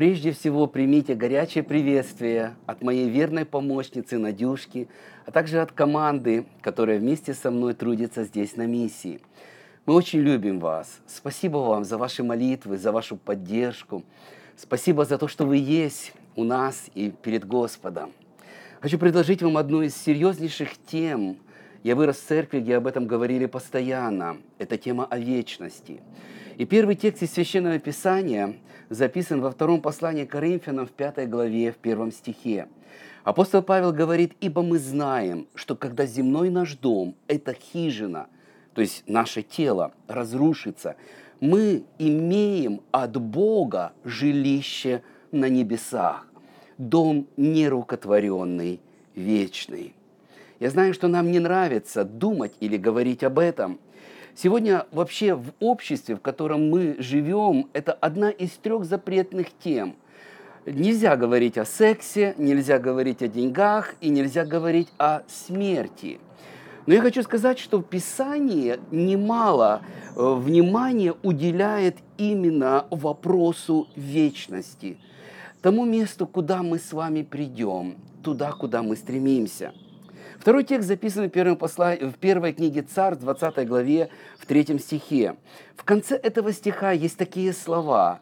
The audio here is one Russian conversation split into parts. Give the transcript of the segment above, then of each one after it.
прежде всего примите горячее приветствие от моей верной помощницы Надюшки, а также от команды, которая вместе со мной трудится здесь на миссии. Мы очень любим вас. Спасибо вам за ваши молитвы, за вашу поддержку. Спасибо за то, что вы есть у нас и перед Господом. Хочу предложить вам одну из серьезнейших тем. Я вырос в церкви, где об этом говорили постоянно. Это тема о вечности. И первый текст из Священного Писания записан во втором послании к Коринфянам в пятой главе, в первом стихе. Апостол Павел говорит, «Ибо мы знаем, что когда земной наш дом, эта хижина, то есть наше тело, разрушится, мы имеем от Бога жилище на небесах, дом нерукотворенный, вечный». Я знаю, что нам не нравится думать или говорить об этом – Сегодня вообще в обществе, в котором мы живем, это одна из трех запретных тем. Нельзя говорить о сексе, нельзя говорить о деньгах и нельзя говорить о смерти. Но я хочу сказать, что Писание немало э, внимания уделяет именно вопросу вечности, тому месту, куда мы с вами придем, туда, куда мы стремимся – Второй текст записан в, первом посла... в первой книге Царь, 20 главе, в третьем стихе. В конце этого стиха есть такие слова.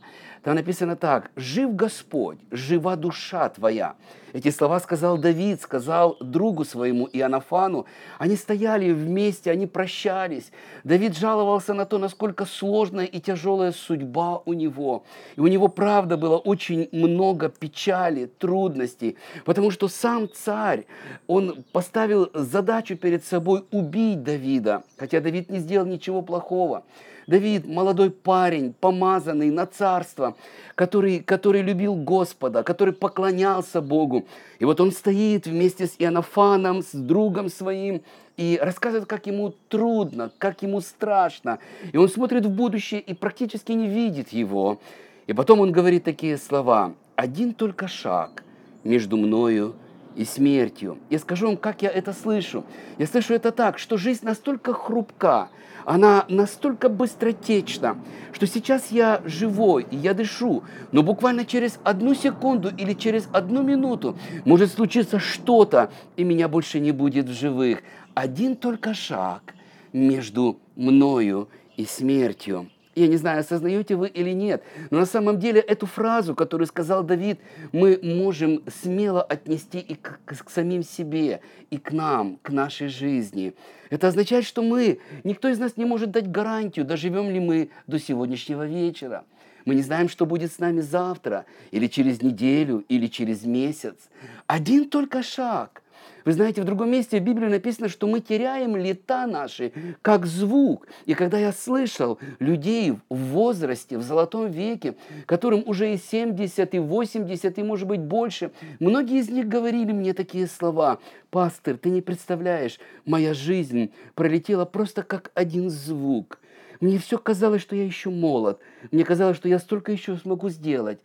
Там написано так, «Жив Господь, жива душа твоя». Эти слова сказал Давид, сказал другу своему Иоаннафану. Они стояли вместе, они прощались. Давид жаловался на то, насколько сложная и тяжелая судьба у него. И у него, правда, было очень много печали, трудностей, потому что сам царь, он поставил задачу перед собой убить Давида, хотя Давид не сделал ничего плохого. Давид, молодой парень, помазанный на царство, который, который любил Господа, который поклонялся Богу. И вот он стоит вместе с Иоаннафаном, с другом своим, и рассказывает, как ему трудно, как ему страшно. И он смотрит в будущее и практически не видит его. И потом он говорит такие слова. «Один только шаг между мною и смертью». Я скажу вам, как я это слышу. Я слышу это так, что жизнь настолько хрупка, она настолько быстротечна, что сейчас я живой, и я дышу, но буквально через одну секунду или через одну минуту может случиться что-то, и меня больше не будет в живых. Один только шаг между мною и смертью. Я не знаю, осознаете вы или нет, но на самом деле эту фразу, которую сказал Давид, мы можем смело отнести и к, к, к самим себе, и к нам, к нашей жизни. Это означает, что мы, никто из нас не может дать гарантию, доживем ли мы до сегодняшнего вечера. Мы не знаем, что будет с нами завтра, или через неделю, или через месяц. Один только шаг – вы знаете, в другом месте в Библии написано, что мы теряем лета наши, как звук. И когда я слышал людей в возрасте, в золотом веке, которым уже и 70, и 80, и может быть больше, многие из них говорили мне такие слова. «Пастор, ты не представляешь, моя жизнь пролетела просто как один звук». Мне все казалось, что я еще молод. Мне казалось, что я столько еще смогу сделать.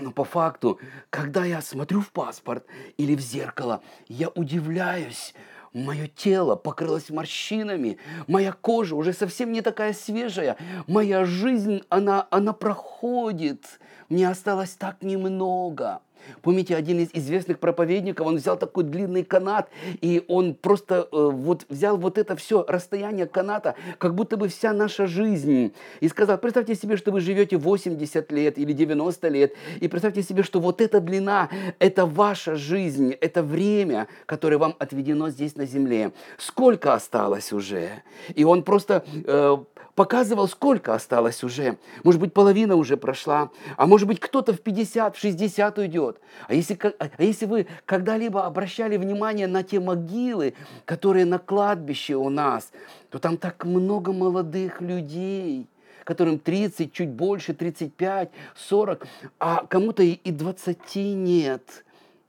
Но по факту, когда я смотрю в паспорт или в зеркало, я удивляюсь. Мое тело покрылось морщинами, моя кожа уже совсем не такая свежая, моя жизнь, она, она проходит, мне осталось так немного. Помните, один из известных проповедников, он взял такой длинный канат, и он просто э, вот взял вот это все расстояние каната, как будто бы вся наша жизнь, и сказал, представьте себе, что вы живете 80 лет или 90 лет, и представьте себе, что вот эта длина, это ваша жизнь, это время, которое вам отведено здесь на земле. Сколько осталось уже? И он просто э, показывал, сколько осталось уже. Может быть, половина уже прошла, а может быть, кто-то в 50, в 60 уйдет. А если, а если вы когда-либо обращали внимание на те могилы, которые на кладбище у нас, то там так много молодых людей, которым 30, чуть больше, 35, 40, а кому-то и 20 нет.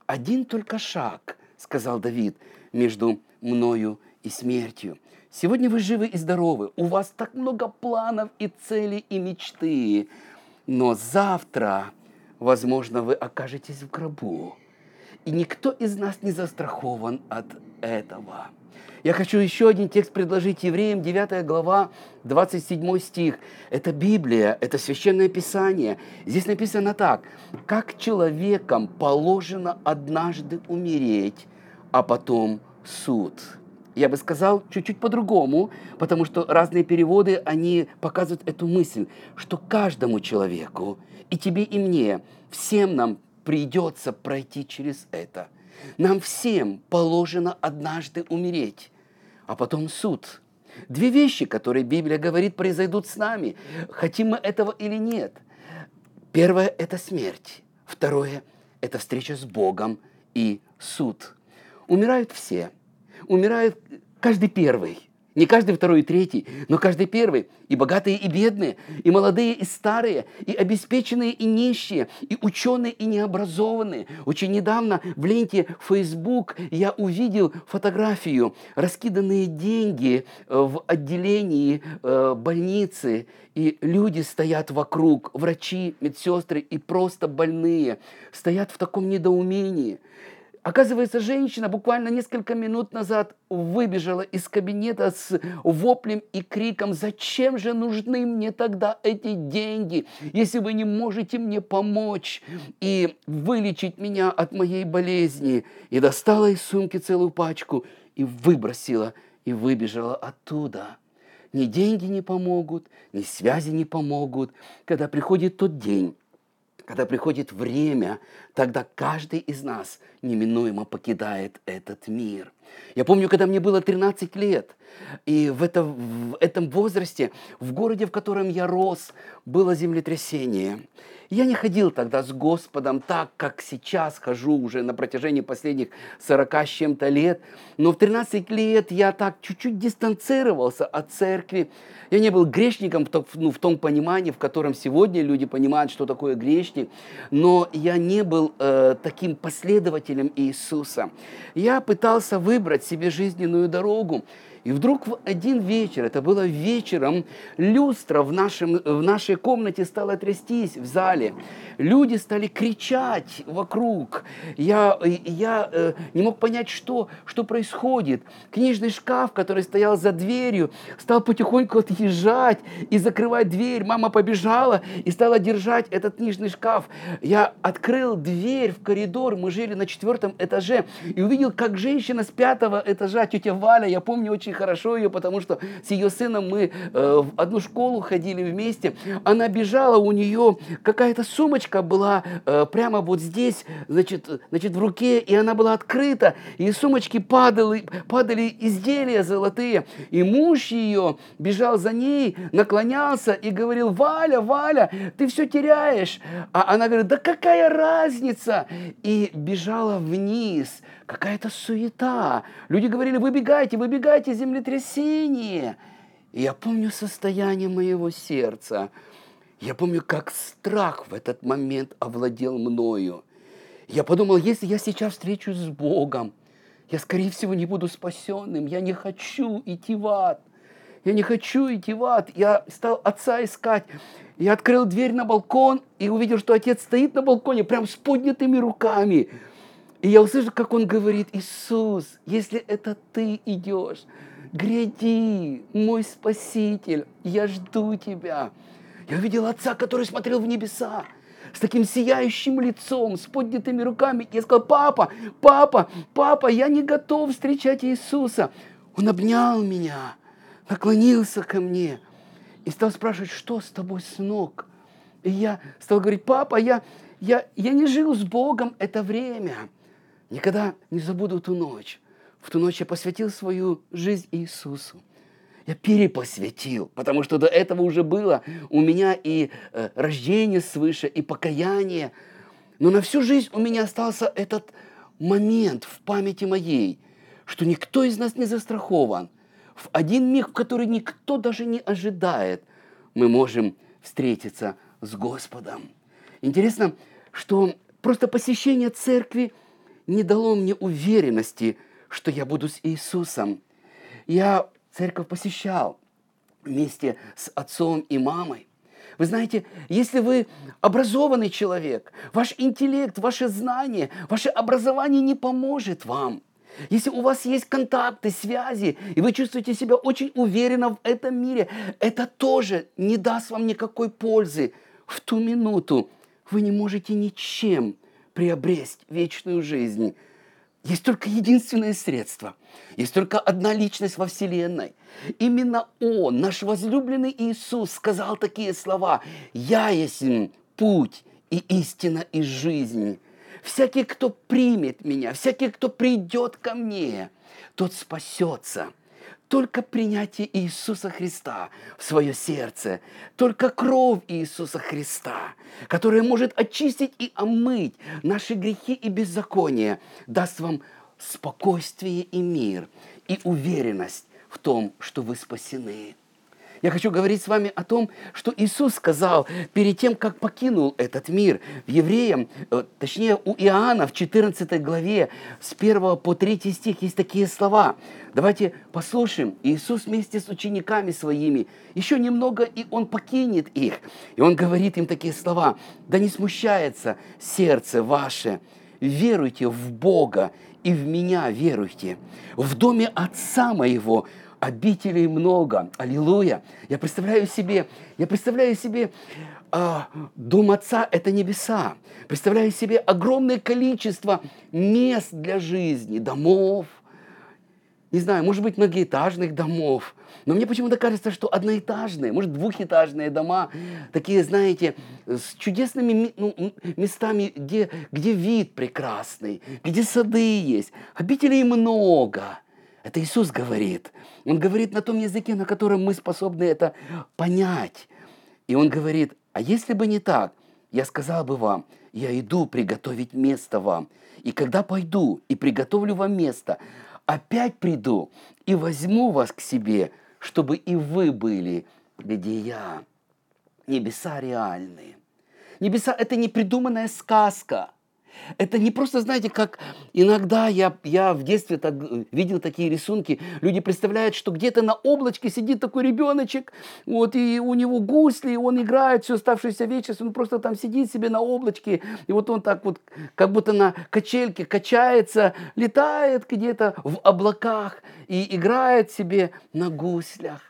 Один только шаг, сказал Давид, между мною и смертью. Сегодня вы живы и здоровы, у вас так много планов и целей и мечты, но завтра, возможно, вы окажетесь в гробу. И никто из нас не застрахован от этого. Я хочу еще один текст предложить евреям, 9 глава, 27 стих. Это Библия, это Священное Писание. Здесь написано так. «Как человекам положено однажды умереть, а потом суд». Я бы сказал чуть-чуть по-другому, потому что разные переводы, они показывают эту мысль, что каждому человеку, и тебе, и мне, всем нам придется пройти через это. Нам всем положено однажды умереть, а потом суд. Две вещи, которые Библия говорит, произойдут с нами, хотим мы этого или нет. Первое – это смерть. Второе – это встреча с Богом и суд. Умирают все. Умирают каждый первый – не каждый второй и третий, но каждый первый. И богатые, и бедные, и молодые, и старые, и обеспеченные, и нищие, и ученые, и необразованные. Очень недавно в ленте Facebook я увидел фотографию, раскиданные деньги э, в отделении э, больницы, и люди стоят вокруг, врачи, медсестры и просто больные, стоят в таком недоумении – Оказывается, женщина буквально несколько минут назад выбежала из кабинета с воплем и криком, зачем же нужны мне тогда эти деньги, если вы не можете мне помочь и вылечить меня от моей болезни. И достала из сумки целую пачку и выбросила, и выбежала оттуда. Ни деньги не помогут, ни связи не помогут, когда приходит тот день, когда приходит время, тогда каждый из нас неминуемо покидает этот мир. Я помню, когда мне было 13 лет, и в, это, в этом возрасте, в городе, в котором я рос, было землетрясение. Я не ходил тогда с Господом так, как сейчас хожу уже на протяжении последних 40 с чем-то лет. Но в 13 лет я так чуть-чуть дистанцировался от церкви. Я не был грешником ну, в том понимании, в котором сегодня люди понимают, что такое грешник. Но я не был э, таким последователем Иисуса. Я пытался выбрать себе жизненную дорогу. И вдруг в один вечер, это было вечером, люстра в, нашем, в нашей комнате стала трястись в зале. Люди стали кричать вокруг. Я, я э, не мог понять, что, что происходит. Книжный шкаф, который стоял за дверью, стал потихоньку отъезжать и закрывать дверь. Мама побежала и стала держать этот книжный шкаф. Я открыл дверь в коридор, мы жили на четвертом этаже, и увидел, как женщина с пятого этажа, тетя Валя, я помню очень очень хорошо ее, потому что с ее сыном мы э, в одну школу ходили вместе. Она бежала, у нее какая-то сумочка была э, прямо вот здесь, значит, значит, в руке, и она была открыта, и сумочки падали, падали изделия золотые. И муж ее бежал за ней, наклонялся и говорил, Валя, Валя, ты все теряешь. А она говорит, да какая разница? И бежала вниз, какая-то суета. Люди говорили, выбегайте, выбегайте, землетрясение. И я помню состояние моего сердца. Я помню, как страх в этот момент овладел мною. Я подумал, если я сейчас встречусь с Богом, я, скорее всего, не буду спасенным. Я не хочу идти в ад. Я не хочу идти в ад. Я стал отца искать. Я открыл дверь на балкон и увидел, что отец стоит на балконе, прям с поднятыми руками. И я услышал, как он говорит, Иисус, если это ты идешь, гряди, мой Спаситель, я жду тебя. Я увидел отца, который смотрел в небеса, с таким сияющим лицом, с поднятыми руками. Я сказал, папа, папа, папа, я не готов встречать Иисуса. Он обнял меня, наклонился ко мне и стал спрашивать, что с тобой, сынок? И я стал говорить, папа, я, я, я не жил с Богом это время. Никогда не забуду ту ночь. В ту ночь я посвятил свою жизнь Иисусу. Я перепосвятил, потому что до этого уже было у меня и э, рождение свыше, и покаяние. Но на всю жизнь у меня остался этот момент в памяти моей, что никто из нас не застрахован. В один миг, в который никто даже не ожидает, мы можем встретиться с Господом. Интересно, что просто посещение церкви – не дало мне уверенности, что я буду с Иисусом. Я церковь посещал вместе с отцом и мамой. Вы знаете, если вы образованный человек, ваш интеллект, ваше знание, ваше образование не поможет вам. Если у вас есть контакты, связи, и вы чувствуете себя очень уверенно в этом мире, это тоже не даст вам никакой пользы. В ту минуту вы не можете ничем приобрести вечную жизнь. Есть только единственное средство. Есть только одна личность во Вселенной. Именно Он, наш возлюбленный Иисус, сказал такие слова. «Я есть путь и истина и жизнь. Всякий, кто примет меня, всякий, кто придет ко мне, тот спасется». Только принятие Иисуса Христа в свое сердце, только кровь Иисуса Христа, которая может очистить и омыть наши грехи и беззакония, даст вам спокойствие и мир, и уверенность в том, что вы спасены. Я хочу говорить с вами о том, что Иисус сказал перед тем, как покинул этот мир. В Евреям, э, точнее у Иоанна в 14 главе с 1 по 3 стих есть такие слова. Давайте послушаем. Иисус вместе с учениками своими, еще немного, и Он покинет их. И Он говорит им такие слова. «Да не смущается сердце ваше, веруйте в Бога и в Меня веруйте. В доме Отца Моего – обителей много. Аллилуйя. Я представляю себе, я представляю себе э, дом Отца – это небеса. Представляю себе огромное количество мест для жизни, домов, не знаю, может быть, многоэтажных домов. Но мне почему-то кажется, что одноэтажные, может, двухэтажные дома, такие, знаете, с чудесными ну, местами, где, где вид прекрасный, где сады есть. Обителей много – это Иисус говорит. Он говорит на том языке, на котором мы способны это понять. И он говорит, а если бы не так, я сказал бы вам, я иду приготовить место вам. И когда пойду и приготовлю вам место, опять приду и возьму вас к себе, чтобы и вы были, где я. Небеса реальные. Небеса – это не придуманная сказка – это не просто, знаете, как иногда я, я в детстве так, видел такие рисунки. Люди представляют, что где-то на облачке сидит такой ребеночек, вот, и у него гусли, и он играет всю оставшуюся вечность, он просто там сидит себе на облачке, и вот он так вот, как будто на качельке качается, летает где-то в облаках и играет себе на гуслях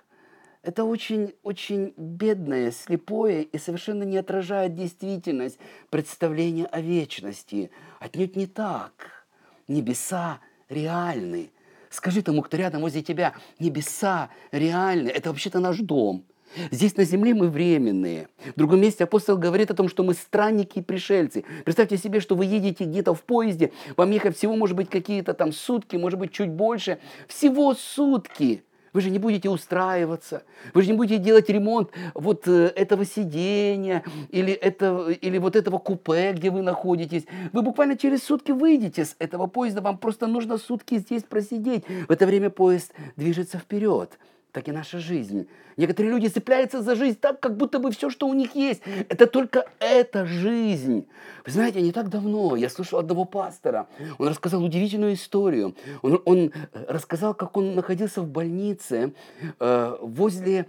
это очень, очень бедное, слепое и совершенно не отражает действительность представления о вечности. Отнюдь не так. Небеса реальны. Скажи тому, кто рядом возле тебя, небеса реальны. Это вообще-то наш дом. Здесь на земле мы временные. В другом месте апостол говорит о том, что мы странники и пришельцы. Представьте себе, что вы едете где-то в поезде, вам ехать всего может быть какие-то там сутки, может быть чуть больше. Всего сутки. Вы же не будете устраиваться, вы же не будете делать ремонт вот э, этого сидения или, это, или вот этого купе, где вы находитесь. Вы буквально через сутки выйдете с этого поезда, вам просто нужно сутки здесь просидеть. В это время поезд движется вперед так и наша жизнь. Некоторые люди цепляются за жизнь так, как будто бы все, что у них есть, это только эта жизнь. Вы знаете, не так давно я слушал одного пастора. Он рассказал удивительную историю. Он, он рассказал, как он находился в больнице э, возле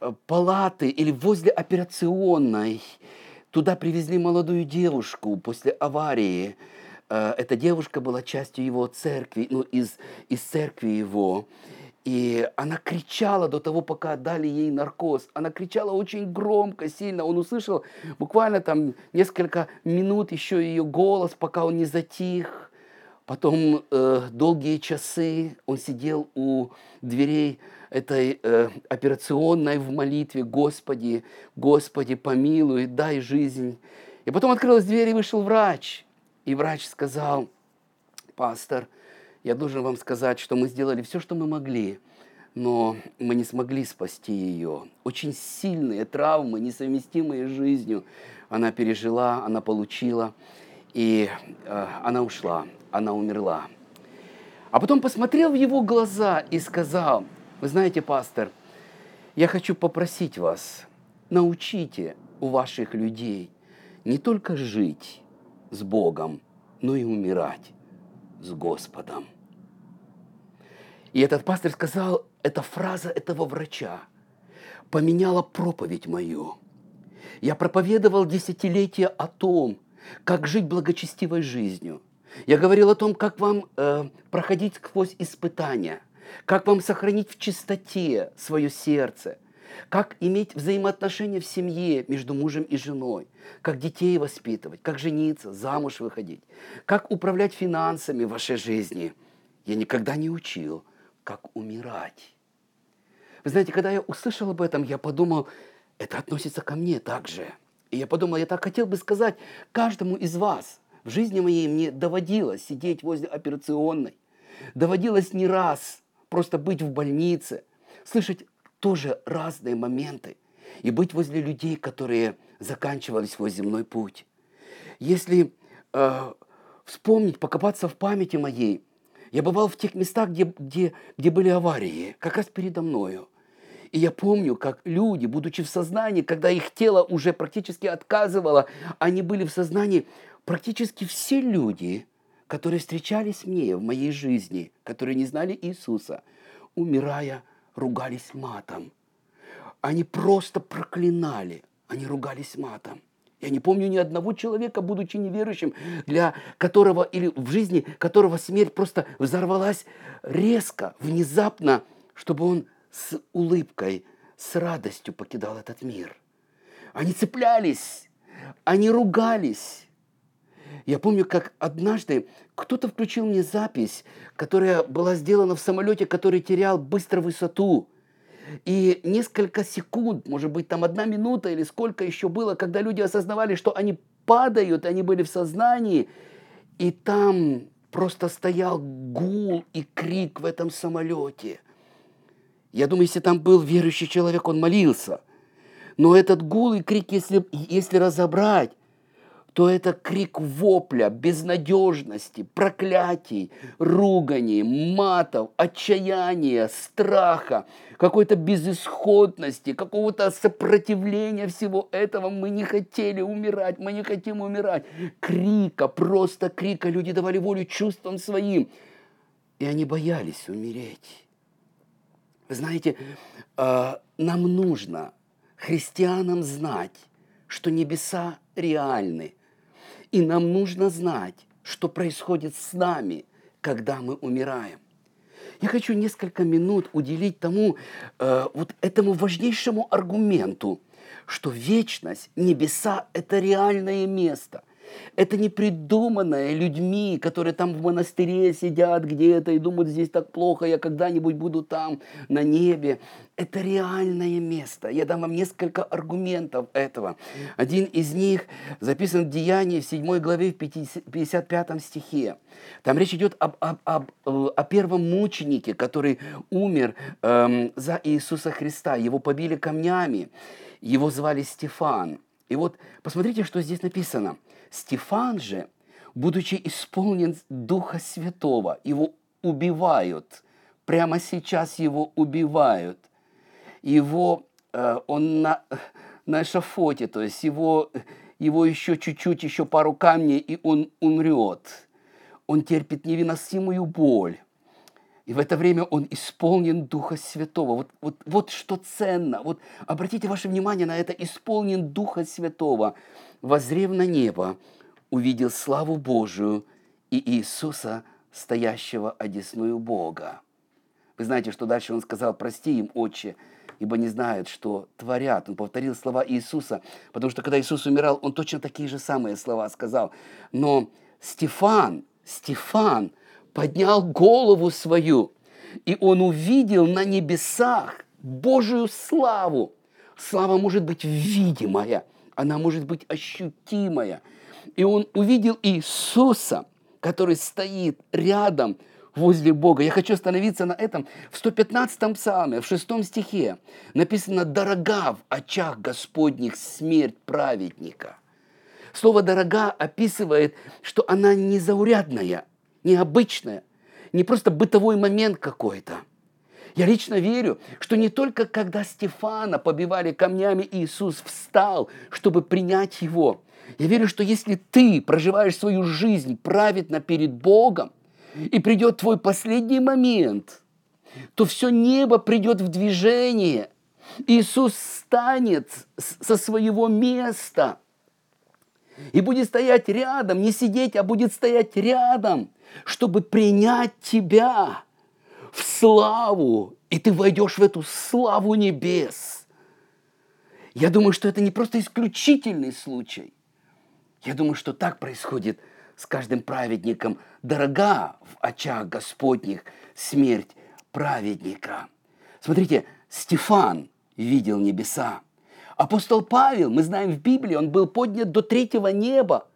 э, палаты или возле операционной. Туда привезли молодую девушку после аварии. Э, эта девушка была частью его церкви, ну, из, из церкви его. И она кричала до того, пока дали ей наркоз. Она кричала очень громко, сильно. Он услышал буквально там несколько минут еще ее голос, пока он не затих. Потом э, долгие часы он сидел у дверей этой э, операционной в молитве «Господи, Господи, помилуй, дай жизнь». И потом открылась дверь и вышел врач. И врач сказал, пастор – я должен вам сказать, что мы сделали все, что мы могли, но мы не смогли спасти ее. Очень сильные травмы, несовместимые с жизнью, она пережила, она получила, и э, она ушла, она умерла. А потом посмотрел в его глаза и сказал, вы знаете, пастор, я хочу попросить вас, научите у ваших людей не только жить с Богом, но и умирать с Господом. И этот пастор сказал, эта фраза этого врача поменяла проповедь мою. Я проповедовал десятилетия о том, как жить благочестивой жизнью. Я говорил о том, как вам э, проходить сквозь испытания, как вам сохранить в чистоте свое сердце, как иметь взаимоотношения в семье между мужем и женой, как детей воспитывать, как жениться, замуж выходить, как управлять финансами в вашей жизни. Я никогда не учил, как умирать. Вы знаете, когда я услышал об этом, я подумал, это относится ко мне также. И я подумал, я так хотел бы сказать каждому из вас. В жизни моей мне доводилось сидеть возле операционной. Доводилось не раз просто быть в больнице, слышать тоже разные моменты и быть возле людей, которые заканчивали свой земной путь. Если э, вспомнить, покопаться в памяти моей, я бывал в тех местах, где, где, где были аварии, как раз передо мною. И я помню, как люди, будучи в сознании, когда их тело уже практически отказывало, они были в сознании, практически все люди, которые встречались мне в моей жизни, которые не знали Иисуса, умирая, ругались матом. Они просто проклинали, они ругались матом. Я не помню ни одного человека, будучи неверующим, для которого или в жизни которого смерть просто взорвалась резко, внезапно, чтобы он с улыбкой, с радостью покидал этот мир. Они цеплялись, они ругались. Я помню, как однажды кто-то включил мне запись, которая была сделана в самолете, который терял быстро высоту. И несколько секунд, может быть, там одна минута или сколько еще было, когда люди осознавали, что они падают, они были в сознании, и там просто стоял гул и крик в этом самолете – я думаю, если там был верующий человек, он молился. Но этот гул и крик, если, если разобрать, то это крик вопля, безнадежности, проклятий, руганий, матов, отчаяния, страха, какой-то безысходности, какого-то сопротивления всего этого. Мы не хотели умирать, мы не хотим умирать. Крика, просто крика. Люди давали волю чувствам своим. И они боялись умереть. Вы знаете, э, нам нужно, христианам, знать, что небеса реальны. И нам нужно знать, что происходит с нами, когда мы умираем. Я хочу несколько минут уделить тому, э, вот этому важнейшему аргументу, что вечность, небеса – это реальное место. Это не придуманное людьми, которые там в монастыре сидят где-то и думают, здесь так плохо, я когда-нибудь буду там, на небе. Это реальное место. Я дам вам несколько аргументов этого. Один из них записан в Деянии в 7 главе в 55 стихе. Там речь идет об, об, об, э, о первом мученике, который умер эм, за Иисуса Христа. Его побили камнями. Его звали Стефан. И вот посмотрите, что здесь написано – Стефан же, будучи исполнен Духа Святого, его убивают. Прямо сейчас его убивают. Его, э, он на, на эшафоте, то есть его, его еще чуть-чуть, еще пару камней, и он умрет. Он терпит невыносимую боль. И в это время он исполнен Духа Святого. Вот, вот, вот что ценно. Вот обратите ваше внимание на это. Исполнен Духа Святого возрев на небо, увидел славу Божию и Иисуса, стоящего одесную Бога. Вы знаете, что дальше он сказал, прости им, Отче, ибо не знают, что творят. Он повторил слова Иисуса, потому что когда Иисус умирал, он точно такие же самые слова сказал. Но Стефан, Стефан поднял голову свою, и он увидел на небесах Божию славу. Слава может быть видимая – она может быть ощутимая. И он увидел Иисуса, который стоит рядом возле Бога. Я хочу остановиться на этом. В 115-м псалме, в 6 стихе написано «Дорога в очах Господних смерть праведника». Слово «дорога» описывает, что она незаурядная, необычная, не просто бытовой момент какой-то – я лично верю, что не только когда Стефана побивали камнями, Иисус встал, чтобы принять его. Я верю, что если ты проживаешь свою жизнь праведно перед Богом, и придет твой последний момент, то все небо придет в движение, Иисус станет со своего места и будет стоять рядом, не сидеть, а будет стоять рядом, чтобы принять тебя в славу, и ты войдешь в эту славу небес. Я думаю, что это не просто исключительный случай. Я думаю, что так происходит с каждым праведником. Дорога в очах Господних смерть праведника. Смотрите, Стефан видел небеса. Апостол Павел, мы знаем в Библии, он был поднят до третьего неба.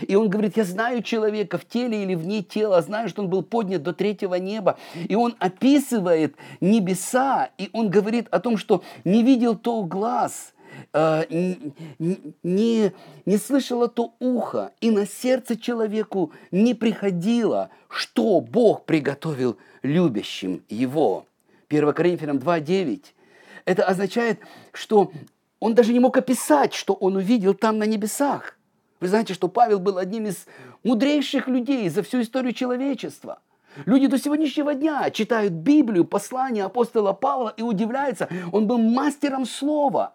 И он говорит, я знаю человека в теле или вне тела, знаю, что он был поднят до третьего неба. И он описывает небеса, и он говорит о том, что не видел то глаз, э, не, не слышало то ухо, и на сердце человеку не приходило, что Бог приготовил любящим его. 1 Коринфянам 2.9. Это означает, что он даже не мог описать, что он увидел там на небесах. Вы знаете, что Павел был одним из мудрейших людей за всю историю человечества. Люди до сегодняшнего дня читают Библию, послание апостола Павла и удивляются. Он был мастером слова.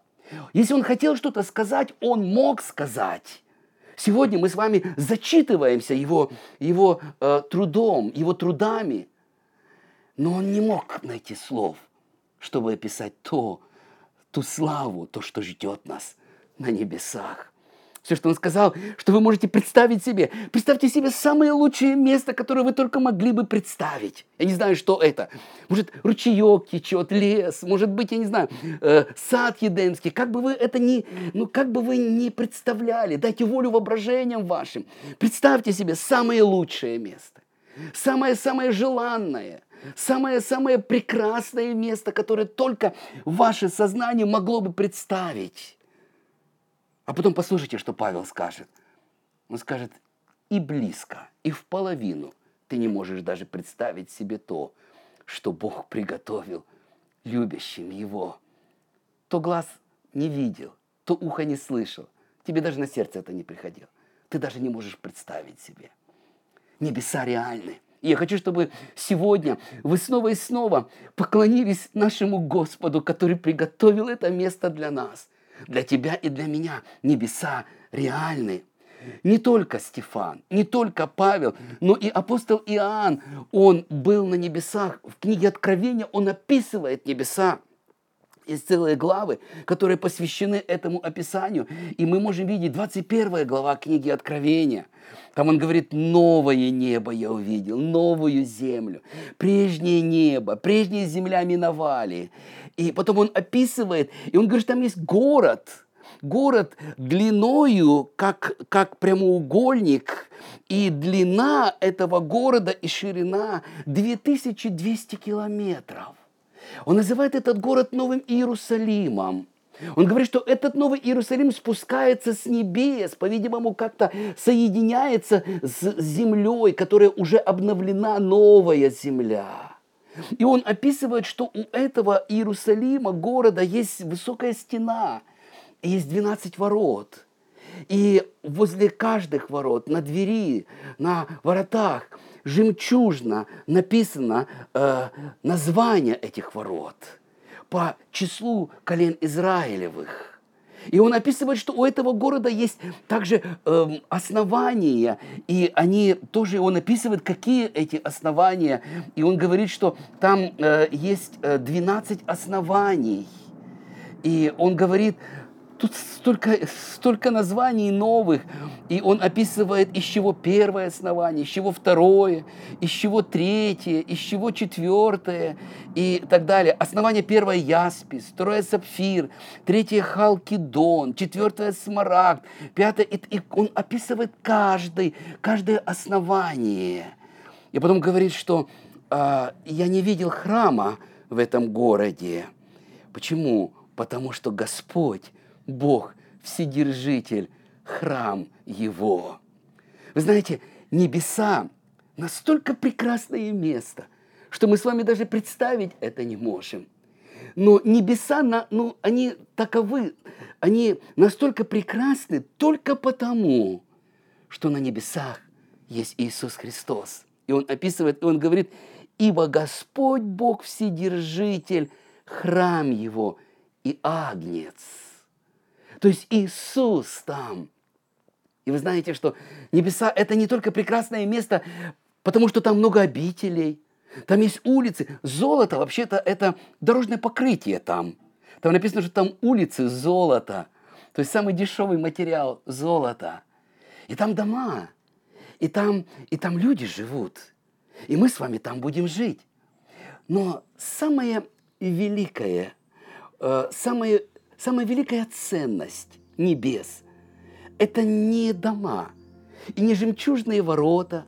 Если он хотел что-то сказать, он мог сказать. Сегодня мы с вами зачитываемся его, его э, трудом, его трудами. Но он не мог найти слов, чтобы описать то, ту славу, то, что ждет нас на небесах. Все, что он сказал, что вы можете представить себе. Представьте себе самое лучшее место, которое вы только могли бы представить. Я не знаю, что это. Может, ручеек течет, лес, может быть, я не знаю, э, сад едемский. Как бы вы это ни, ну, как бы вы ни представляли, дайте волю воображениям вашим. Представьте себе самое лучшее место. Самое-самое желанное – Самое-самое прекрасное место, которое только ваше сознание могло бы представить. А потом послушайте, что Павел скажет. Он скажет, и близко, и в половину ты не можешь даже представить себе то, что Бог приготовил любящим Его. То глаз не видел, то ухо не слышал, тебе даже на сердце это не приходило. Ты даже не можешь представить себе. Небеса реальны – и я хочу, чтобы сегодня вы снова и снова поклонились нашему Господу, который приготовил это место для нас, для тебя и для меня. Небеса реальны. Не только Стефан, не только Павел, но и апостол Иоанн, он был на небесах. В книге Откровения он описывает небеса. Есть целые главы, которые посвящены этому описанию. И мы можем видеть 21 глава книги Откровения. Там он говорит, новое небо я увидел, новую землю. Прежнее небо, прежняя земля миновали. И потом он описывает, и он говорит, там есть город, город длиною, как, как прямоугольник, и длина этого города и ширина 2200 километров. Он называет этот город Новым Иерусалимом. Он говорит, что этот Новый Иерусалим спускается с небес, по-видимому, как-то соединяется с землей, которая уже обновлена новая земля. И он описывает, что у этого Иерусалима, города, есть высокая стена, есть 12 ворот. И возле каждых ворот, на двери, на воротах жемчужно написано э, название этих ворот по числу колен Израилевых. И он описывает, что у этого города есть также э, основания, и они тоже, он описывает, какие эти основания. И он говорит, что там э, есть 12 э, оснований. И он говорит, Тут столько, столько названий новых, и он описывает, из чего первое основание, из чего второе, из чего третье, из чего четвертое и так далее. Основание первое – яспис, второе – сапфир, третье – халкидон, четвертое – смарагд, пятое – и он описывает каждый, каждое основание. И потом говорит, что э, я не видел храма в этом городе. Почему? Потому что Господь Бог, Вседержитель, храм Его. Вы знаете, небеса настолько прекрасное место, что мы с вами даже представить это не можем. Но небеса, ну, они таковы, они настолько прекрасны только потому, что на небесах есть Иисус Христос. И он описывает, и он говорит, ибо Господь Бог Вседержитель, храм Его, и Агнец. То есть Иисус там. И вы знаете, что небеса – это не только прекрасное место, потому что там много обителей, там есть улицы. Золото вообще-то это дорожное покрытие там. Там написано, что там улицы золота. То есть самый дешевый материал – золото. И там дома. И там, и там люди живут. И мы с вами там будем жить. Но самое великое, э, самое, самая великая ценность небес – это не дома, и не жемчужные ворота,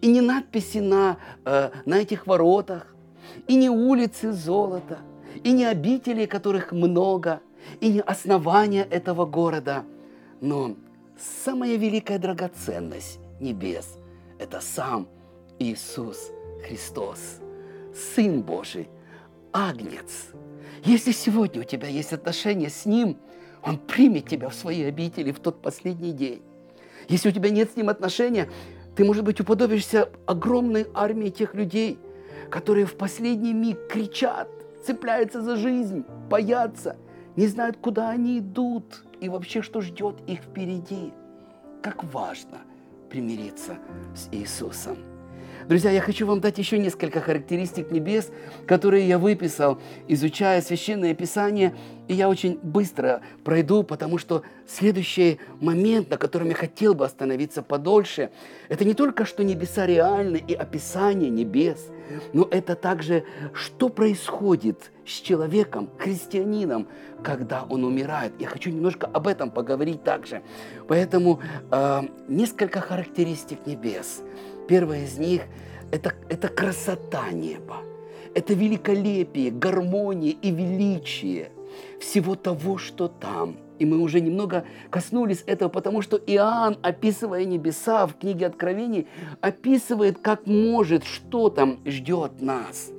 и не надписи на, э, на этих воротах, и не улицы золота, и не обители, которых много, и не основания этого города, но самая великая драгоценность небес – это сам Иисус Христос, Сын Божий, Агнец. Если сегодня у тебя есть отношения с Ним, Он примет тебя в свои обители в тот последний день. Если у тебя нет с Ним отношения, ты, может быть, уподобишься огромной армии тех людей, которые в последний миг кричат, цепляются за жизнь, боятся, не знают, куда они идут и вообще, что ждет их впереди. Как важно примириться с Иисусом. Друзья, я хочу вам дать еще несколько характеристик небес, которые я выписал, изучая Священное Писание, и я очень быстро пройду, потому что следующий момент, на котором я хотел бы остановиться подольше, это не только, что небеса реальны и описание небес, но это также, что происходит с человеком, христианином, когда он умирает. Я хочу немножко об этом поговорить также. Поэтому э, несколько характеристик небес – Первое из них это, – это красота неба, это великолепие, гармония и величие всего того, что там. И мы уже немного коснулись этого, потому что Иоанн, описывая небеса в книге Откровений, описывает, как может, что там ждет нас.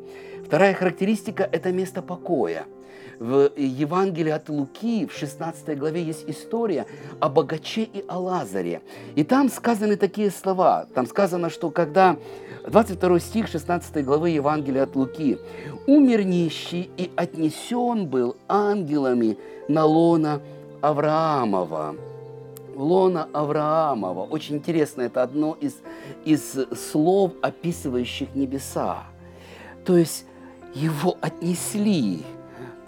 Вторая характеристика – это место покоя – в Евангелии от Луки в 16 главе есть история о богаче и о Лазаре. И там сказаны такие слова. Там сказано, что когда 22 стих 16 главы Евангелия от Луки. «Умер нищий и отнесен был ангелами на лона Авраамова». Лона Авраамова. Очень интересно, это одно из, из слов, описывающих небеса. То есть его отнесли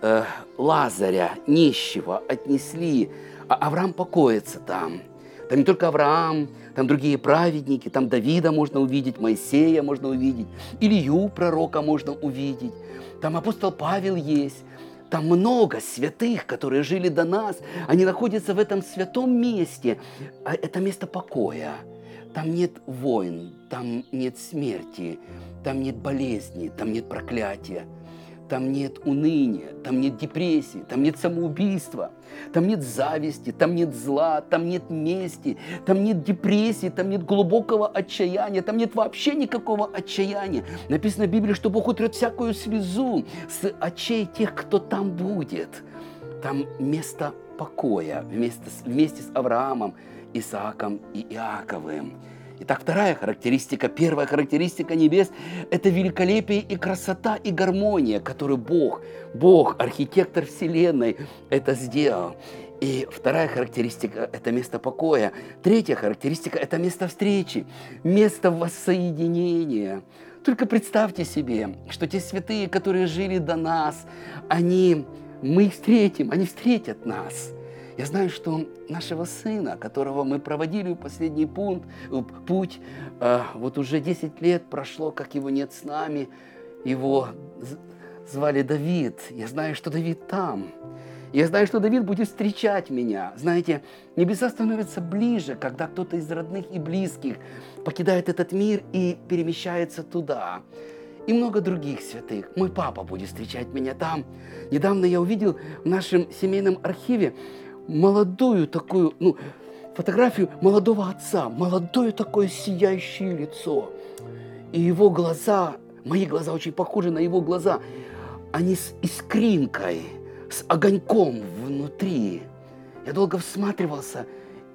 э, Лазаря, нищего, отнесли, а Авраам покоится там. Там не только Авраам, там другие праведники, там Давида можно увидеть, Моисея можно увидеть, Илью пророка можно увидеть, там апостол Павел есть, там много святых, которые жили до нас, они находятся в этом святом месте, а это место покоя. Там нет войн, там нет смерти, там нет болезни, там нет проклятия – там нет уныния, там нет депрессии, там нет самоубийства, там нет зависти, там нет зла, там нет мести, там нет депрессии, там нет глубокого отчаяния, там нет вообще никакого отчаяния. Написано в Библии, что Бог утрет всякую слезу с очей тех, кто там будет. Там место покоя вместе, вместе с Авраамом, Исааком и Иаковым. Итак, вторая характеристика, первая характеристика небес – это великолепие и красота и гармония, которую Бог, Бог, архитектор Вселенной, это сделал. И вторая характеристика – это место покоя. Третья характеристика – это место встречи, место воссоединения. Только представьте себе, что те святые, которые жили до нас, они, мы их встретим, они встретят нас – я знаю, что нашего сына, которого мы проводили в последний пункт, путь, э, вот уже 10 лет прошло, как его нет с нами, его звали Давид. Я знаю, что Давид там. Я знаю, что Давид будет встречать меня. Знаете, небеса становятся ближе, когда кто-то из родных и близких покидает этот мир и перемещается туда. И много других святых. Мой папа будет встречать меня там. Недавно я увидел в нашем семейном архиве молодую такую, ну, фотографию молодого отца, молодое такое сияющее лицо. И его глаза, мои глаза очень похожи на его глаза, они с искринкой, с огоньком внутри. Я долго всматривался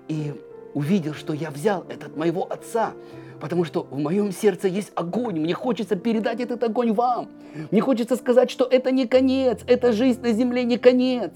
и увидел, что я взял этот моего отца, Потому что в моем сердце есть огонь. Мне хочется передать этот огонь вам. Мне хочется сказать, что это не конец. Эта жизнь на земле не конец.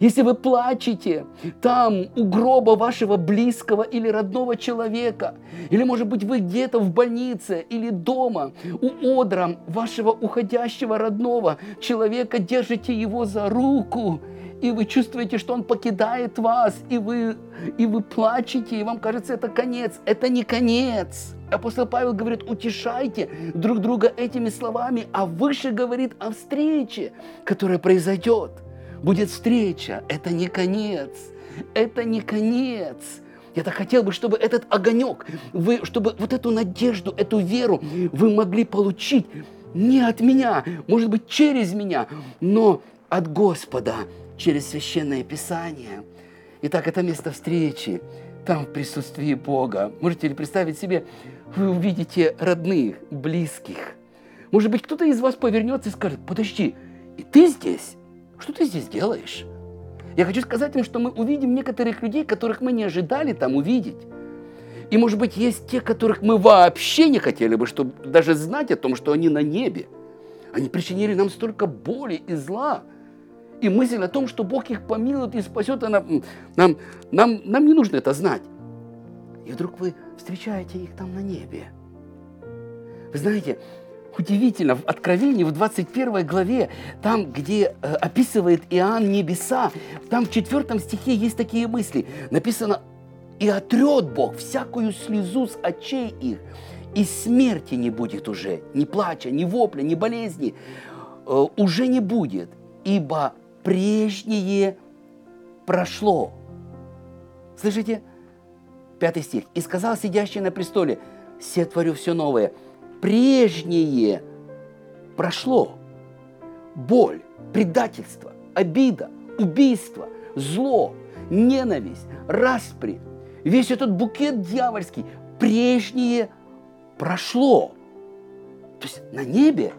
Если вы плачете там у гроба вашего близкого или родного человека, или, может быть, вы где-то в больнице или дома у одра вашего уходящего родного человека, держите его за руку, и вы чувствуете, что он покидает вас, и вы, и вы плачете, и вам кажется, это конец. Это не конец. Апостол Павел говорит, утешайте друг друга этими словами, а выше говорит о встрече, которая произойдет будет встреча. Это не конец. Это не конец. Я так хотел бы, чтобы этот огонек, вы, чтобы вот эту надежду, эту веру вы могли получить не от меня, может быть, через меня, но от Господа, через Священное Писание. Итак, это место встречи, там в присутствии Бога. Можете ли представить себе, вы увидите родных, близких. Может быть, кто-то из вас повернется и скажет, подожди, и ты здесь? Что ты здесь делаешь? Я хочу сказать им, что мы увидим некоторых людей, которых мы не ожидали там увидеть. И, может быть, есть те, которых мы вообще не хотели бы, чтобы даже знать о том, что они на небе. Они причинили нам столько боли и зла. И мысль о том, что Бог их помилует и спасет, она, нам, нам, нам не нужно это знать. И вдруг вы встречаете их там на небе. Вы знаете, Удивительно, в Откровении, в 21 главе, там, где э, описывает Иоанн небеса, там в 4 стихе есть такие мысли. Написано, «И отрет Бог всякую слезу с очей их, и смерти не будет уже, ни плача, ни вопля, ни болезни, э, уже не будет, ибо прежнее прошло». Слышите? Пятый стих. «И сказал сидящий на престоле, все творю все новое» прежнее прошло. Боль, предательство, обида, убийство, зло, ненависть, распри, весь этот букет дьявольский, прежнее прошло. То есть на небе,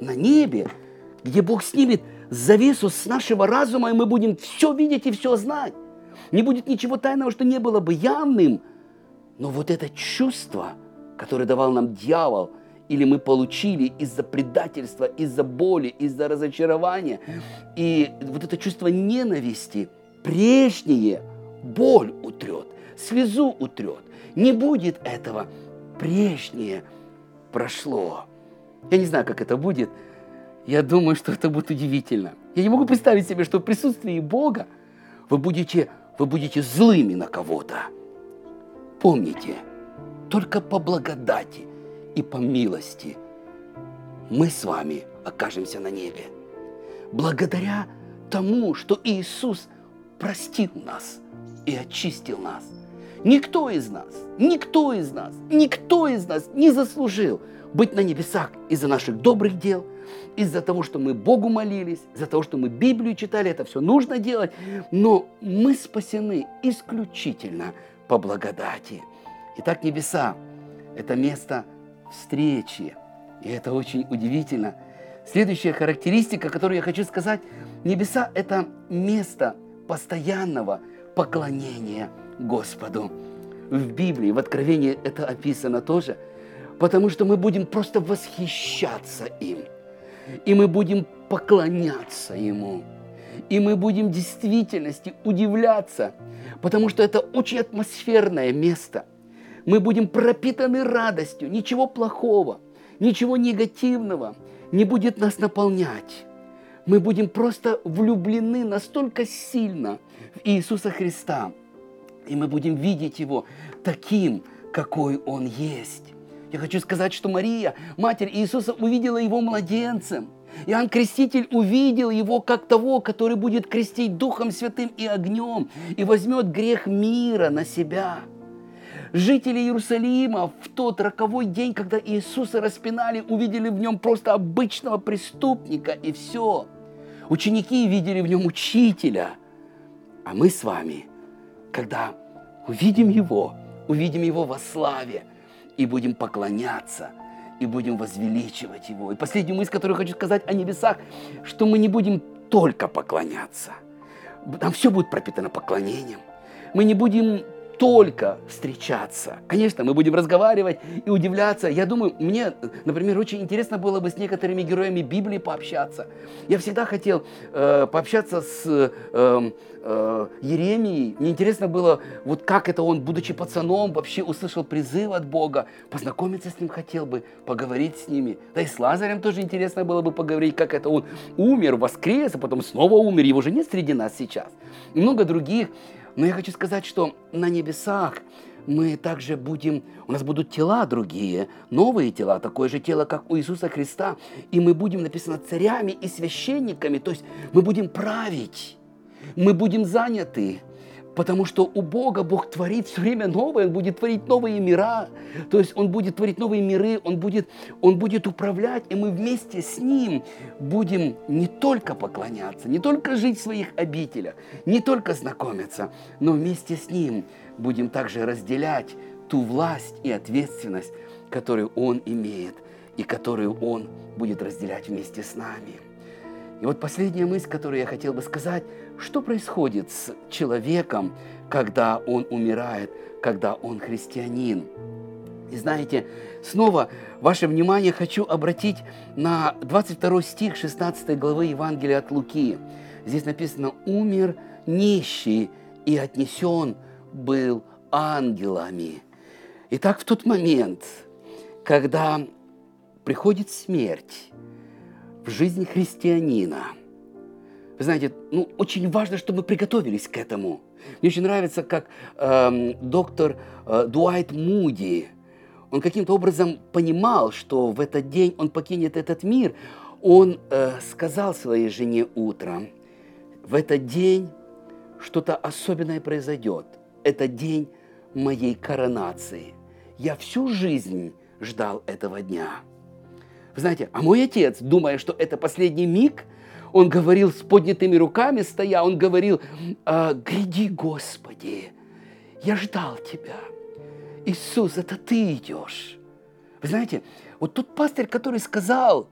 на небе, где Бог снимет завесу с нашего разума, и мы будем все видеть и все знать. Не будет ничего тайного, что не было бы явным. Но вот это чувство – который давал нам дьявол, или мы получили из-за предательства, из-за боли, из-за разочарования. И вот это чувство ненависти, прежнее, боль утрет, слезу утрет. Не будет этого. Прежнее прошло. Я не знаю, как это будет. Я думаю, что это будет удивительно. Я не могу представить себе, что в присутствии Бога вы будете, вы будете злыми на кого-то. Помните – только по благодати и по милости мы с вами окажемся на небе. Благодаря тому, что Иисус простил нас и очистил нас. Никто из нас, никто из нас, никто из нас не заслужил быть на небесах из-за наших добрых дел, из-за того, что мы Богу молились, из-за того, что мы Библию читали, это все нужно делать, но мы спасены исключительно по благодати – Итак, небеса – это место встречи. И это очень удивительно. Следующая характеристика, которую я хочу сказать, небеса – это место постоянного поклонения Господу. В Библии, в Откровении это описано тоже, потому что мы будем просто восхищаться им, и мы будем поклоняться Ему, и мы будем в действительности удивляться, потому что это очень атмосферное место – мы будем пропитаны радостью, ничего плохого, ничего негативного не будет нас наполнять. Мы будем просто влюблены настолько сильно в Иисуса Христа, и мы будем видеть Его таким, какой Он есть. Я хочу сказать, что Мария, Матерь Иисуса, увидела Его младенцем. Иоанн Креститель увидел его как того, который будет крестить Духом Святым и огнем и возьмет грех мира на себя – Жители Иерусалима в тот роковой день, когда Иисуса распинали, увидели в нем просто обычного преступника, и все. Ученики видели в нем учителя. А мы с вами, когда увидим Его, увидим Его во славе, и будем поклоняться, и будем возвеличивать Его. И последнюю мысль, которую хочу сказать о небесах, что мы не будем только поклоняться. Там все будет пропитано поклонением. Мы не будем только встречаться. Конечно, мы будем разговаривать и удивляться. Я думаю, мне, например, очень интересно было бы с некоторыми героями Библии пообщаться. Я всегда хотел э, пообщаться с э, э, Еремией. Мне интересно было, вот как это он, будучи пацаном, вообще услышал призыв от Бога. Познакомиться с ним хотел бы, поговорить с ними. Да и с Лазарем тоже интересно было бы поговорить, как это он умер, воскрес, а потом снова умер. Его же нет среди нас сейчас. И много других. Но я хочу сказать, что на небесах мы также будем, у нас будут тела другие, новые тела, такое же тело, как у Иисуса Христа. И мы будем, написано, царями и священниками, то есть мы будем править, мы будем заняты Потому что у Бога Бог творит все время новое, Он будет творить новые мира. То есть Он будет творить новые миры, Он будет, он будет управлять, и мы вместе с Ним будем не только поклоняться, не только жить в своих обителях, не только знакомиться, но вместе с Ним будем также разделять ту власть и ответственность, которую Он имеет и которую Он будет разделять вместе с нами. И вот последняя мысль, которую я хотел бы сказать, что происходит с человеком, когда он умирает, когда он христианин. И знаете, снова ваше внимание хочу обратить на 22 стих 16 главы Евангелия от Луки. Здесь написано «Умер нищий и отнесен был ангелами». Итак, в тот момент, когда приходит смерть, в жизнь христианина. Вы знаете, ну, очень важно, чтобы мы приготовились к этому. Мне очень нравится, как э, доктор э, Дуайт Муди, он каким-то образом понимал, что в этот день он покинет этот мир. Он э, сказал своей жене утром, в этот день что-то особенное произойдет. Это день моей коронации. Я всю жизнь ждал этого дня. Вы знаете, а мой отец, думая, что это последний миг, он говорил с поднятыми руками, стоя, он говорил, «А, гряди, Господи, я ждал Тебя. Иисус, это Ты идешь. Вы знаете, вот тот пастырь, который сказал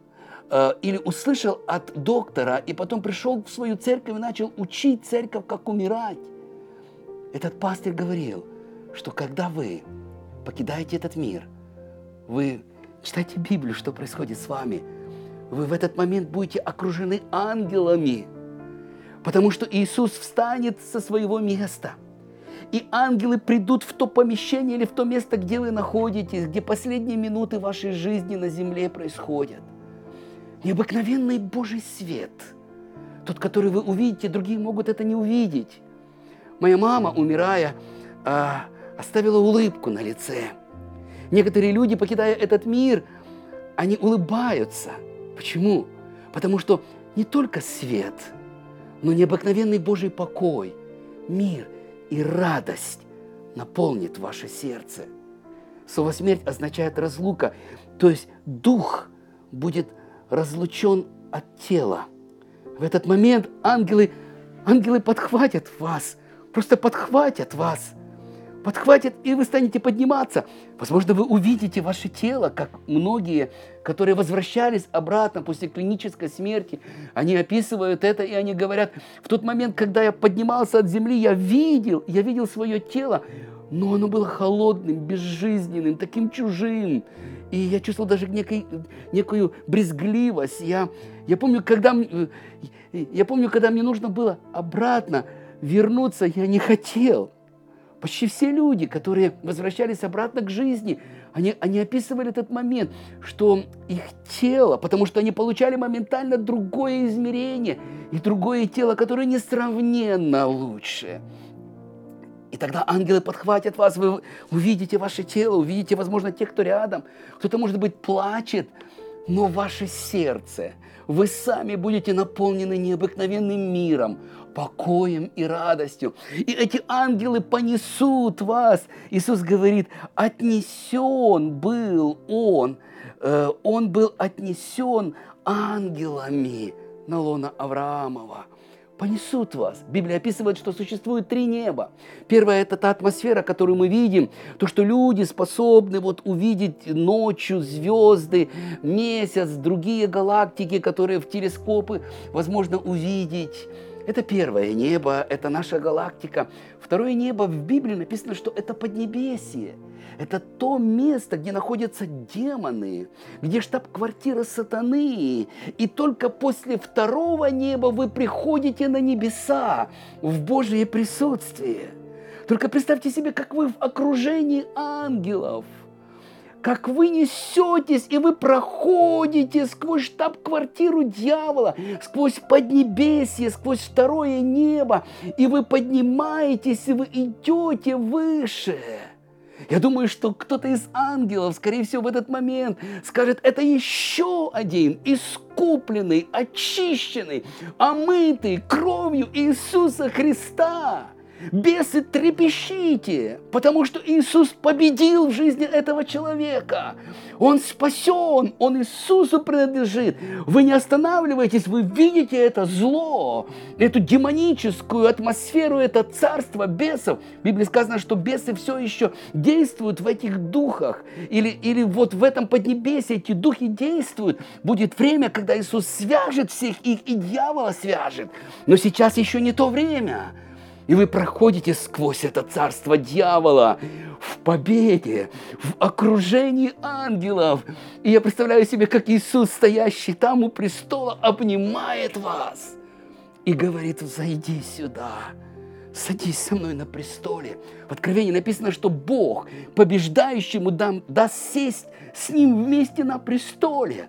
э, или услышал от доктора, и потом пришел в свою церковь и начал учить церковь, как умирать, этот пастырь говорил, что когда вы покидаете этот мир, вы Читайте Библию, что происходит с вами. Вы в этот момент будете окружены ангелами, потому что Иисус встанет со своего места. И ангелы придут в то помещение или в то место, где вы находитесь, где последние минуты вашей жизни на земле происходят. Необыкновенный Божий свет, тот, который вы увидите, другие могут это не увидеть. Моя мама, умирая, а, оставила улыбку на лице – Некоторые люди, покидая этот мир, они улыбаются. Почему? Потому что не только свет, но необыкновенный Божий покой, мир и радость наполнит ваше сердце. Слово смерть означает разлука, то есть дух будет разлучен от тела. В этот момент ангелы, ангелы подхватят вас, просто подхватят вас – подхватит, и вы станете подниматься. Возможно, вы увидите ваше тело, как многие, которые возвращались обратно после клинической смерти. Они описывают это, и они говорят, в тот момент, когда я поднимался от земли, я видел, я видел свое тело, но оно было холодным, безжизненным, таким чужим. И я чувствовал даже некой, некую брезгливость. Я, я, помню, когда, я помню, когда мне нужно было обратно вернуться, я не хотел. Почти все люди, которые возвращались обратно к жизни, они, они описывали этот момент, что их тело, потому что они получали моментально другое измерение и другое тело, которое несравненно лучше. И тогда ангелы подхватят вас, вы увидите ваше тело, увидите, возможно, тех, кто рядом. Кто-то, может быть, плачет, но ваше сердце, вы сами будете наполнены необыкновенным миром, покоем и радостью. И эти ангелы понесут вас. Иисус говорит, отнесен был Он, э, Он был отнесен ангелами на лона Авраамова понесут вас. Библия описывает, что существует три неба. Первое – это та атмосфера, которую мы видим, то, что люди способны вот увидеть ночью звезды, месяц, другие галактики, которые в телескопы возможно увидеть. Это первое небо, это наша галактика. Второе небо в Библии написано, что это Поднебесье. Это то место, где находятся демоны, где штаб-квартира сатаны. И только после второго неба вы приходите на небеса, в Божье присутствие. Только представьте себе, как вы в окружении ангелов – как вы несетесь, и вы проходите сквозь штаб-квартиру дьявола, сквозь поднебесье, сквозь второе небо, и вы поднимаетесь, и вы идете выше. Я думаю, что кто-то из ангелов, скорее всего, в этот момент скажет, это еще один искупленный, очищенный, омытый кровью Иисуса Христа. Бесы, трепещите, потому что Иисус победил в жизни этого человека. Он спасен, он Иисусу принадлежит. Вы не останавливаетесь, вы видите это зло, эту демоническую атмосферу, это царство бесов. В Библии сказано, что бесы все еще действуют в этих духах. Или, или вот в этом поднебесье эти духи действуют. Будет время, когда Иисус свяжет всех их и дьявола свяжет. Но сейчас еще не то время. И вы проходите сквозь это царство дьявола в победе, в окружении ангелов. И я представляю себе, как Иисус, стоящий там у престола, обнимает вас и говорит, зайди сюда, садись со мной на престоле. В Откровении написано, что Бог побеждающему дам, даст сесть с ним вместе на престоле,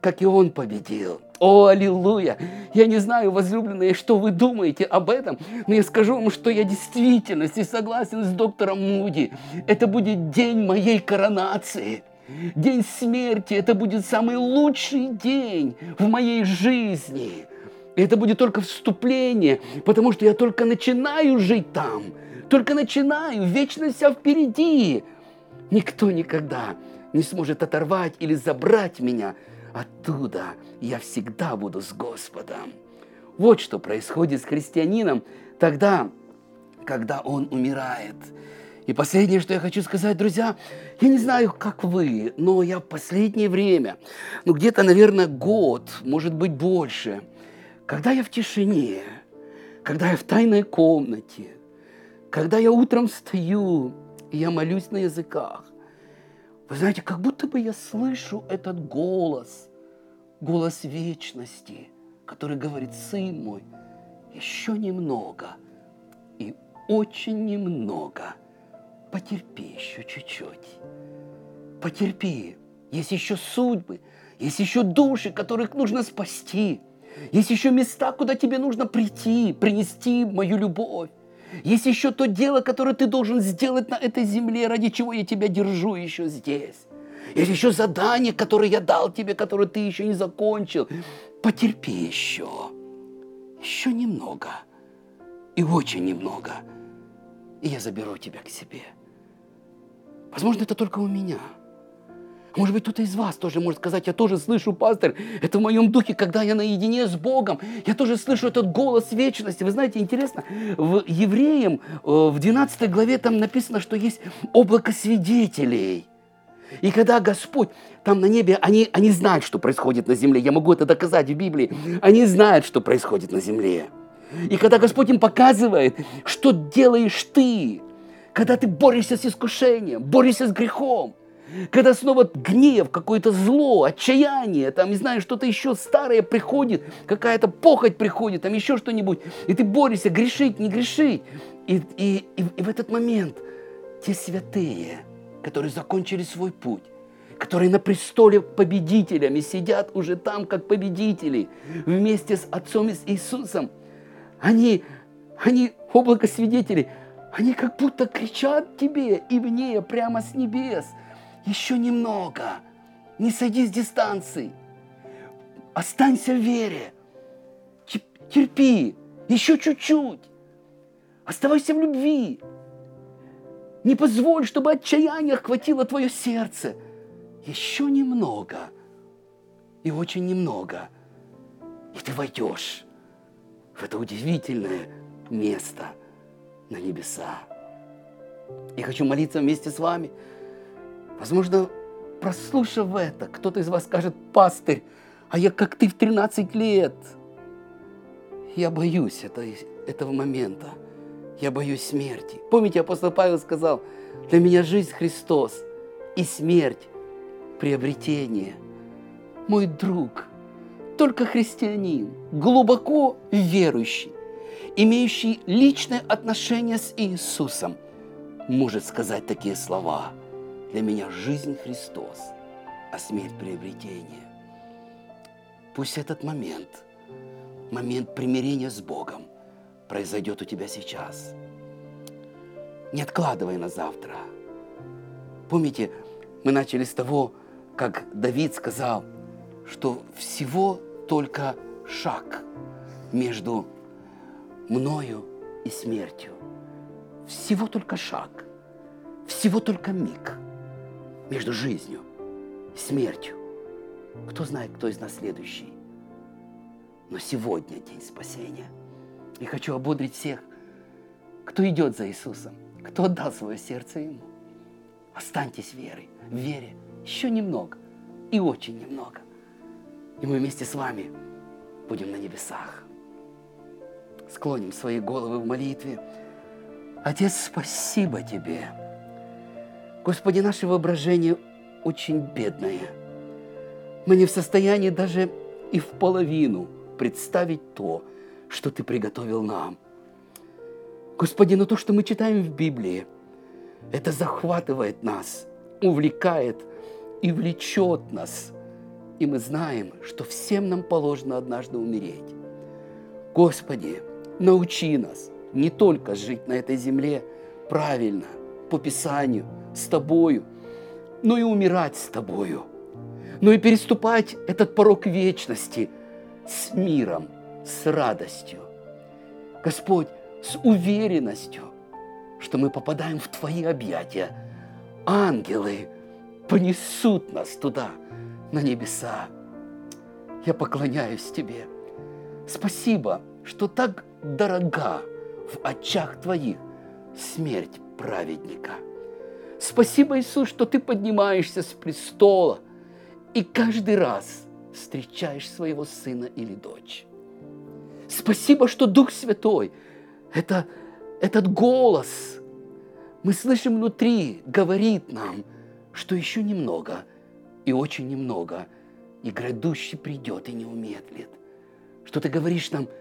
как и он победил. О, аллилуйя! Я не знаю, возлюбленные, что вы думаете об этом, но я скажу вам, что я действительно согласен с доктором Муди. Это будет день моей коронации. День смерти – это будет самый лучший день в моей жизни. это будет только вступление, потому что я только начинаю жить там. Только начинаю, вечность вся впереди. Никто никогда не сможет оторвать или забрать меня – оттуда я всегда буду с Господом. Вот что происходит с христианином тогда, когда он умирает. И последнее, что я хочу сказать, друзья, я не знаю, как вы, но я в последнее время, ну где-то, наверное, год, может быть, больше, когда я в тишине, когда я в тайной комнате, когда я утром встаю, и я молюсь на языках, вы знаете, как будто бы я слышу этот голос, голос вечности, который говорит, сын мой, еще немного и очень немного. Потерпи еще чуть-чуть. Потерпи. Есть еще судьбы, есть еще души, которых нужно спасти. Есть еще места, куда тебе нужно прийти, принести мою любовь. Есть еще то дело, которое ты должен сделать на этой земле, ради чего я тебя держу еще здесь. Есть еще задание, которое я дал тебе, которое ты еще не закончил. Потерпи еще. Еще немного. И очень немного. И я заберу тебя к себе. Возможно, это только у меня – может быть, кто-то из вас тоже может сказать, я тоже слышу, пастор, это в моем духе, когда я наедине с Богом, я тоже слышу этот голос вечности. Вы знаете, интересно, в Евреям э, в 12 главе там написано, что есть облако свидетелей. И когда Господь там на небе, они, они знают, что происходит на земле. Я могу это доказать в Библии. Они знают, что происходит на земле. И когда Господь им показывает, что делаешь ты, когда ты борешься с искушением, борешься с грехом, когда снова гнев, какое-то зло, отчаяние, там, не знаю, что-то еще старое приходит, какая-то похоть приходит, там еще что-нибудь, и ты борешься, грешить, не грешить. И, и, и, и в этот момент те святые, которые закончили свой путь, которые на престоле победителями сидят уже там, как победители, вместе с Отцом Иисусом, они, они облако свидетелей, они как будто кричат тебе и мне прямо с небес – еще немного. Не сойди с дистанции. Останься в вере. Терпи. Еще чуть-чуть. Оставайся в любви. Не позволь, чтобы отчаяние охватило твое сердце. Еще немного. И очень немного. И ты войдешь в это удивительное место на небеса. Я хочу молиться вместе с вами – Возможно, прослушав это, кто-то из вас скажет, пастырь, а я как ты в 13 лет. я боюсь этой, этого момента. Я боюсь смерти. Помните, апостол Павел сказал, для меня жизнь Христос и смерть – приобретение. Мой друг, только христианин, глубоко верующий, имеющий личное отношение с Иисусом, может сказать такие слова. Для меня жизнь Христос, а смерть приобретение. Пусть этот момент, момент примирения с Богом, произойдет у тебя сейчас. Не откладывай на завтра. Помните, мы начали с того, как Давид сказал, что всего только шаг между мною и смертью. Всего только шаг, всего только миг между жизнью и смертью. Кто знает, кто из нас следующий. Но сегодня день спасения. И хочу ободрить всех, кто идет за Иисусом, кто отдал свое сердце Ему. Останьтесь верой, в вере еще немного и очень немного. И мы вместе с вами будем на небесах склоним свои головы в молитве. Отец, спасибо Тебе. Господи, наше воображение очень бедное. Мы не в состоянии даже и в половину представить то, что Ты приготовил нам. Господи, но то, что мы читаем в Библии, это захватывает нас, увлекает и влечет нас. И мы знаем, что всем нам положено однажды умереть. Господи, Научи нас не только жить на этой земле правильно, по Писанию, с Тобою, но и умирать с Тобою, но и переступать этот порог вечности с миром, с радостью. Господь, с уверенностью, что мы попадаем в Твои объятия. Ангелы понесут нас туда, на небеса. Я поклоняюсь Тебе. Спасибо, что так дорога в очах Твоих смерть праведника. Спасибо, Иисус, что Ты поднимаешься с престола и каждый раз встречаешь своего сына или дочь. Спасибо, что Дух Святой, это, этот голос, мы слышим внутри, говорит нам, что еще немного и очень немного, и грядущий придет и не умедлит. Что ты говоришь нам –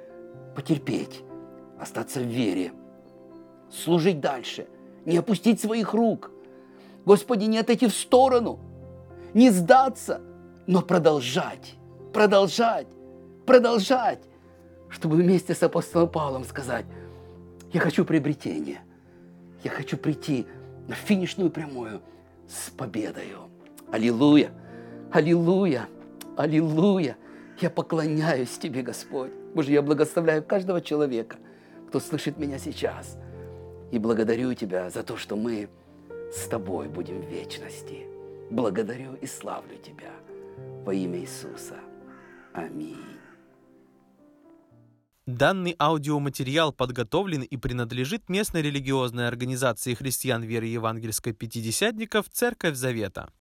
потерпеть, остаться в вере, служить дальше, не опустить своих рук. Господи, не отойти в сторону, не сдаться, но продолжать, продолжать, продолжать, чтобы вместе с апостолом Павлом сказать, я хочу приобретения, я хочу прийти на финишную прямую с победою. Аллилуйя, аллилуйя, аллилуйя. Я поклоняюсь Тебе, Господь. Боже, я благословляю каждого человека, кто слышит меня сейчас. И благодарю Тебя за то, что мы с Тобой будем в вечности. Благодарю и славлю Тебя во имя Иисуса. Аминь. Данный аудиоматериал подготовлен и принадлежит местной религиозной организации христиан веры евангельской пятидесятников «Церковь Завета».